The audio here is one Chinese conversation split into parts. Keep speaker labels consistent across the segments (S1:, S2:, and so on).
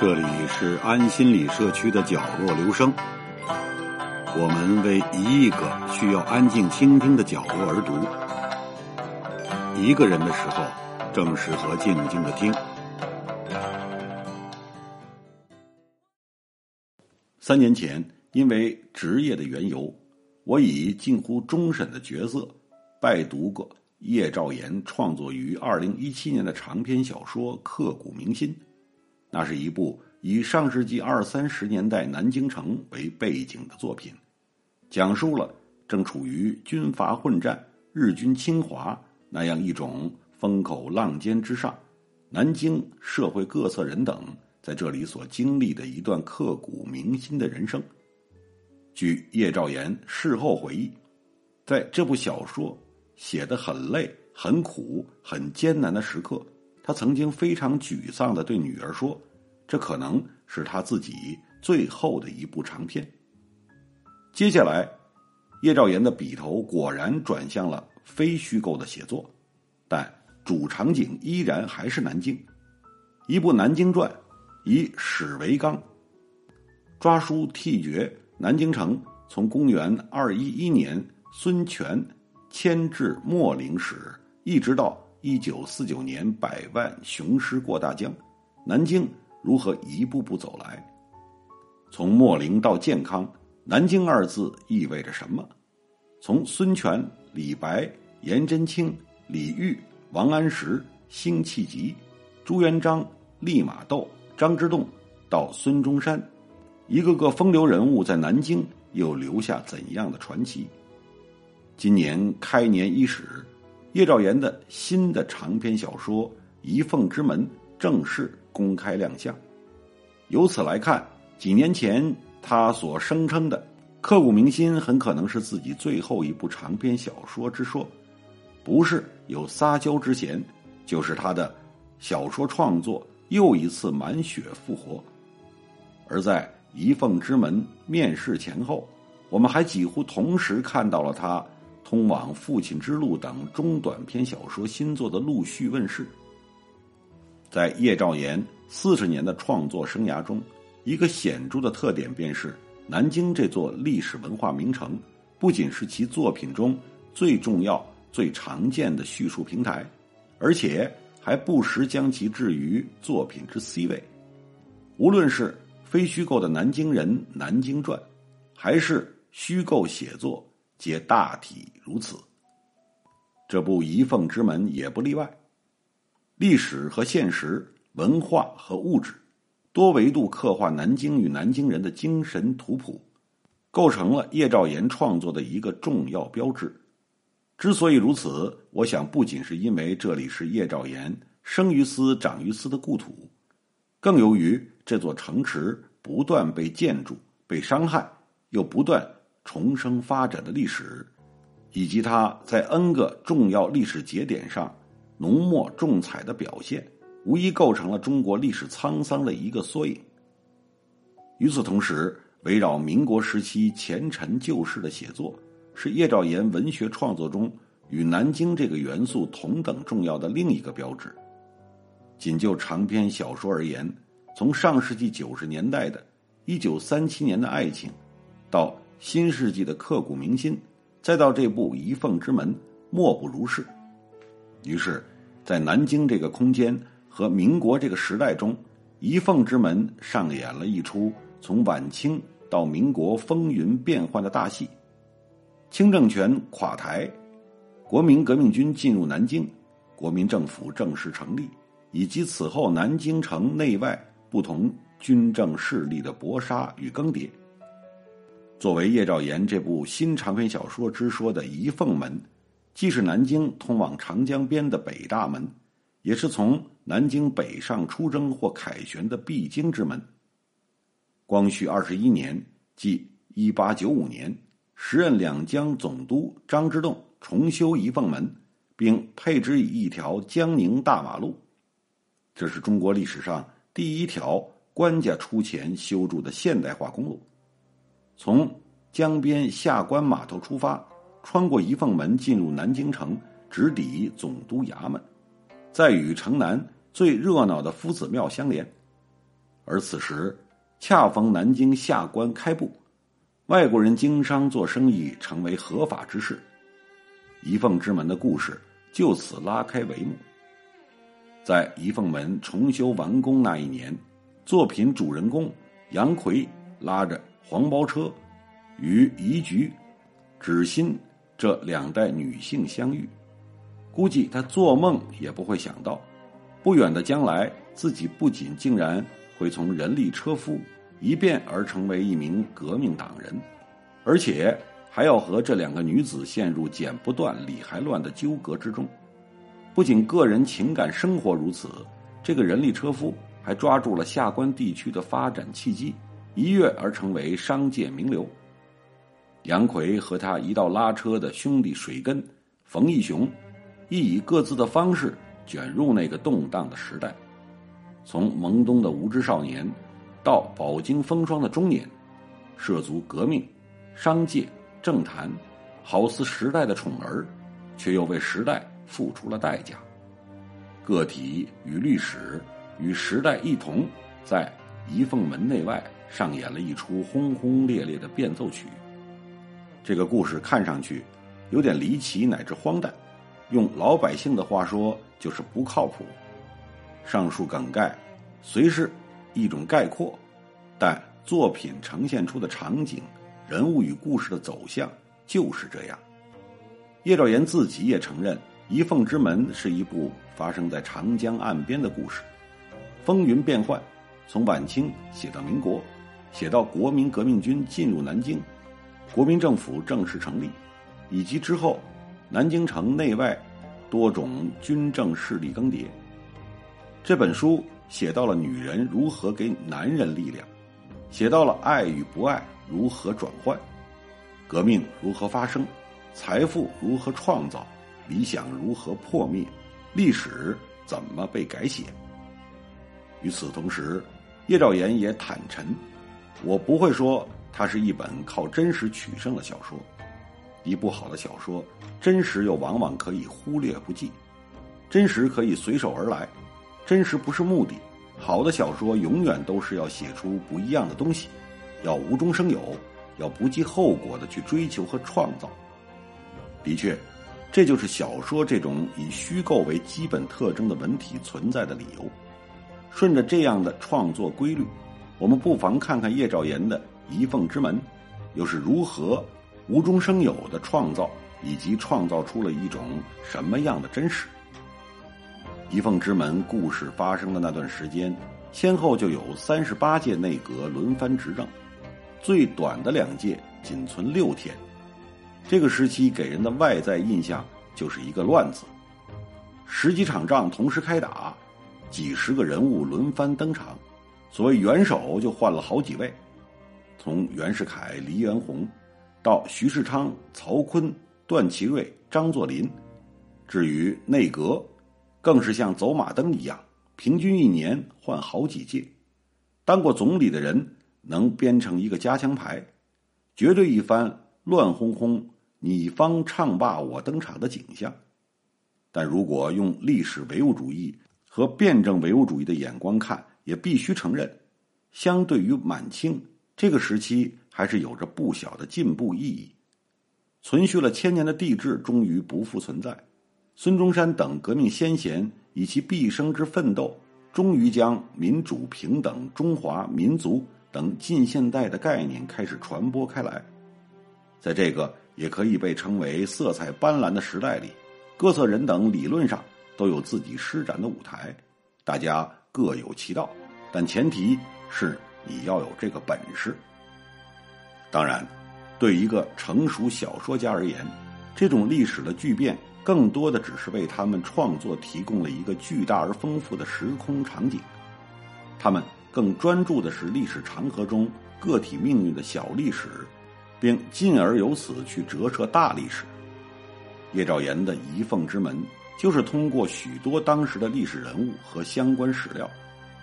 S1: 这里是安心理社区的角落留声，我们为一亿个需要安静倾听的角落而读。一个人的时候，正适合静静的听。三年前，因为职业的缘由，我以近乎终审的角色拜读过叶兆言创作于二零一七年的长篇小说《刻骨铭心》。那是一部以上世纪二三十年代南京城为背景的作品，讲述了正处于军阀混战、日军侵华那样一种风口浪尖之上，南京社会各色人等在这里所经历的一段刻骨铭心的人生。据叶兆言事后回忆，在这部小说写的很累、很苦、很艰难的时刻。他曾经非常沮丧的对女儿说：“这可能是他自己最后的一部长篇。”接下来，叶兆言的笔头果然转向了非虚构的写作，但主场景依然还是南京。一部《南京传》，以史为纲，抓书替绝南京城从公元二一一年孙权迁至秣陵时，一直到。一九四九年，百万雄师过大江，南京如何一步步走来？从秣陵到健康，南京二字意味着什么？从孙权、李白、颜真卿、李煜、王安石、辛弃疾、朱元璋、利玛窦、张之洞，到孙中山，一个个风流人物在南京又留下怎样的传奇？今年开年伊始。叶兆言的新的长篇小说《一凤之门》正式公开亮相。由此来看，几年前他所声称的刻骨铭心很可能是自己最后一部长篇小说之说，不是有撒娇之嫌，就是他的小说创作又一次满血复活。而在《一凤之门》面世前后，我们还几乎同时看到了他。通往父亲之路等中短篇小说新作的陆续问世，在叶兆言四十年的创作生涯中，一个显著的特点便是南京这座历史文化名城，不仅是其作品中最重要、最常见的叙述平台，而且还不时将其置于作品之 C 位。无论是非虚构的南京人《南京传》，还是虚构写作。皆大体如此。这部《遗凤之门》也不例外。历史和现实、文化和物质，多维度刻画南京与南京人的精神图谱，构成了叶兆言创作的一个重要标志。之所以如此，我想不仅是因为这里是叶兆言生于斯、长于斯的故土，更由于这座城池不断被建筑、被伤害，又不断。重生发展的历史，以及他在 N 个重要历史节点上浓墨重彩的表现，无疑构成了中国历史沧桑的一个缩影。与此同时，围绕民国时期前尘旧事的写作，是叶兆言文学创作中与南京这个元素同等重要的另一个标志。仅就长篇小说而言，从上世纪九十年代的《一九三七年的爱情》，到新世纪的刻骨铭心，再到这部《遗凤之门》，莫不如是。于是，在南京这个空间和民国这个时代中，《遗凤之门》上演了一出从晚清到民国风云变幻的大戏。清政权垮台，国民革命军进入南京，国民政府正式成立，以及此后南京城内外不同军政势力的搏杀与更迭。作为叶兆言这部新长篇小说之说的仪凤门，既是南京通往长江边的北大门，也是从南京北上出征或凯旋的必经之门。光绪二十一年，即一八九五年，时任两江总督张之洞重修仪凤门，并配置以一条江宁大马路，这是中国历史上第一条官家出钱修筑的现代化公路。从江边下关码头出发，穿过仪凤门进入南京城，直抵总督衙门，再与城南最热闹的夫子庙相连。而此时恰逢南京下关开埠，外国人经商做生意成为合法之事，仪凤之门的故事就此拉开帷幕。在仪凤门重修完工那一年，作品主人公杨奎拉着黄包车，与宜菊、芷心这两代女性相遇。估计他做梦也不会想到，不远的将来，自己不仅竟然会从人力车夫一变而成为一名革命党人，而且还要和这两个女子陷入剪不断、理还乱的纠葛之中。不仅个人情感生活如此，这个人力车夫还抓住了下关地区的发展契机，一跃而成为商界名流。杨奎和他一道拉车的兄弟水根、冯义雄，亦以各自的方式卷入那个动荡的时代。从懵懂的无知少年，到饱经风霜的中年，涉足革命、商界、政坛，好似时代的宠儿，却又为时代。付出了代价，个体与历史与时代一同，在仪凤门内外上演了一出轰轰烈烈的变奏曲。这个故事看上去有点离奇乃至荒诞，用老百姓的话说就是不靠谱。上述梗概虽是一种概括，但作品呈现出的场景、人物与故事的走向就是这样。叶兆言自己也承认。《一凤之门》是一部发生在长江岸边的故事，风云变幻，从晚清写到民国，写到国民革命军进入南京，国民政府正式成立，以及之后南京城内外多种军政势力更迭。这本书写到了女人如何给男人力量，写到了爱与不爱如何转换，革命如何发生，财富如何创造。理想如何破灭？历史怎么被改写？与此同时，叶兆言也坦陈：“我不会说它是一本靠真实取胜的小说。一部好的小说，真实又往往可以忽略不计，真实可以随手而来。真实不是目的，好的小说永远都是要写出不一样的东西，要无中生有，要不计后果的去追求和创造。的确。”这就是小说这种以虚构为基本特征的文体存在的理由。顺着这样的创作规律，我们不妨看看叶兆言的《遗凤之门》，又是如何无中生有的创造，以及创造出了一种什么样的真实。《遗凤之门》故事发生的那段时间，先后就有三十八届内阁轮番执政，最短的两届仅存六天。这个时期给人的外在印象就是一个乱字，十几场仗同时开打，几十个人物轮番登场，所谓元首就换了好几位，从袁世凯、黎元洪，到徐世昌、曹锟、段祺瑞、张作霖，至于内阁，更是像走马灯一样，平均一年换好几届。当过总理的人能编成一个加强牌，绝对一番乱哄哄。你方唱罢我登场的景象，但如果用历史唯物主义和辩证唯物主义的眼光看，也必须承认，相对于满清这个时期，还是有着不小的进步意义。存续了千年的帝制终于不复存在，孙中山等革命先贤以其毕生之奋斗，终于将民主、平等、中华民族等近现代的概念开始传播开来，在这个。也可以被称为色彩斑斓的时代里，各色人等理论上都有自己施展的舞台，大家各有其道，但前提是你要有这个本事。当然，对一个成熟小说家而言，这种历史的巨变更多的只是为他们创作提供了一个巨大而丰富的时空场景，他们更专注的是历史长河中个体命运的小历史。并进而由此去折射大历史。叶兆言的《遗凤之门》就是通过许多当时的历史人物和相关史料，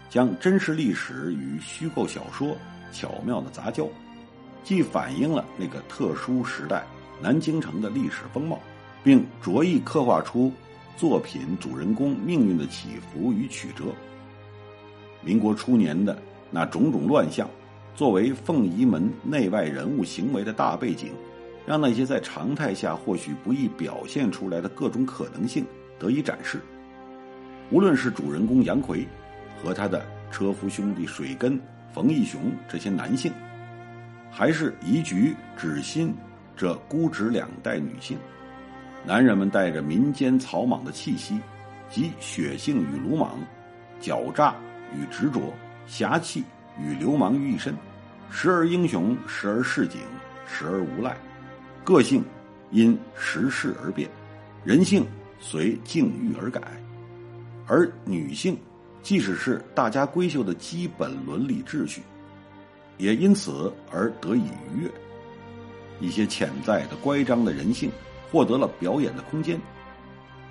S1: 将真实历史与虚构小说巧妙的杂交，既反映了那个特殊时代南京城的历史风貌，并着意刻画出作品主人公命运的起伏与曲折。民国初年的那种种乱象，作为凤仪门内外人物行为的大背景，让那些在常态下或许不易表现出来的各种可能性得以展示。无论是主人公杨奎，和他的车夫兄弟水根、冯义雄这些男性，还是宜菊、芷心这孤侄两代女性，男人们带着民间草莽的气息，及血性与鲁莽、狡诈与执着、侠气与流氓于一身，时而英雄，时而市井，时而无赖，个性因时势而变，人性随境遇而改。而女性，即使是大家闺秀的基本伦理秩序，也因此而得以逾越。一些潜在的乖张的人性获得了表演的空间。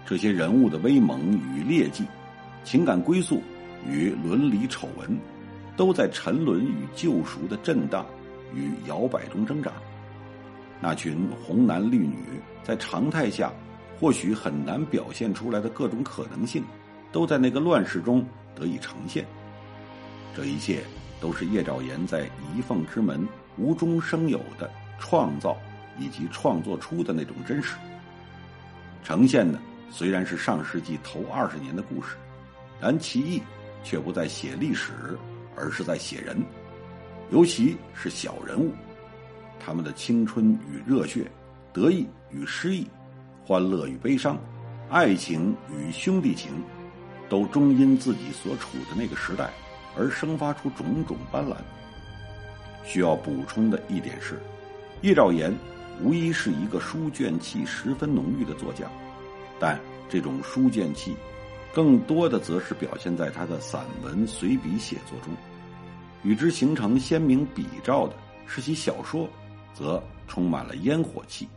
S1: 这些人物的威猛与劣迹，情感归宿与伦理丑闻，都在沉沦与救赎的震荡与摇摆中挣扎。那群红男绿女在常态下或许很难表现出来的各种可能性。都在那个乱世中得以呈现，这一切都是叶兆言在遗凤之门无中生有的创造以及创作出的那种真实。呈现的虽然是上世纪头二十年的故事，然其意却不在写历史，而是在写人，尤其是小人物，他们的青春与热血，得意与失意，欢乐与悲伤，爱情与兄弟情。都终因自己所处的那个时代而生发出种种斑斓。需要补充的一点是，叶兆言无疑是一个书卷气十分浓郁的作家，但这种书卷气，更多的则是表现在他的散文随笔写作中。与之形成鲜明比照的是其小说，则充满了烟火气，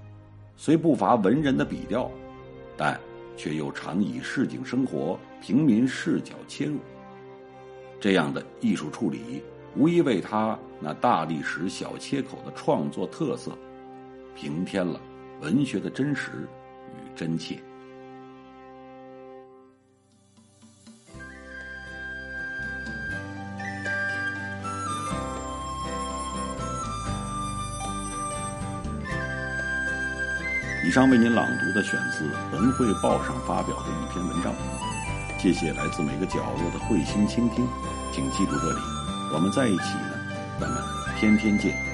S1: 虽不乏文人的笔调，但。却又常以市井生活、平民视角切入，这样的艺术处理，无疑为他那大历史小切口的创作特色，平添了文学的真实与真切。以上为您朗读的选自《文汇报》上发表的一篇文章，谢谢来自每个角落的慧心倾听，请记住这里，我们在一起呢，咱们天天见。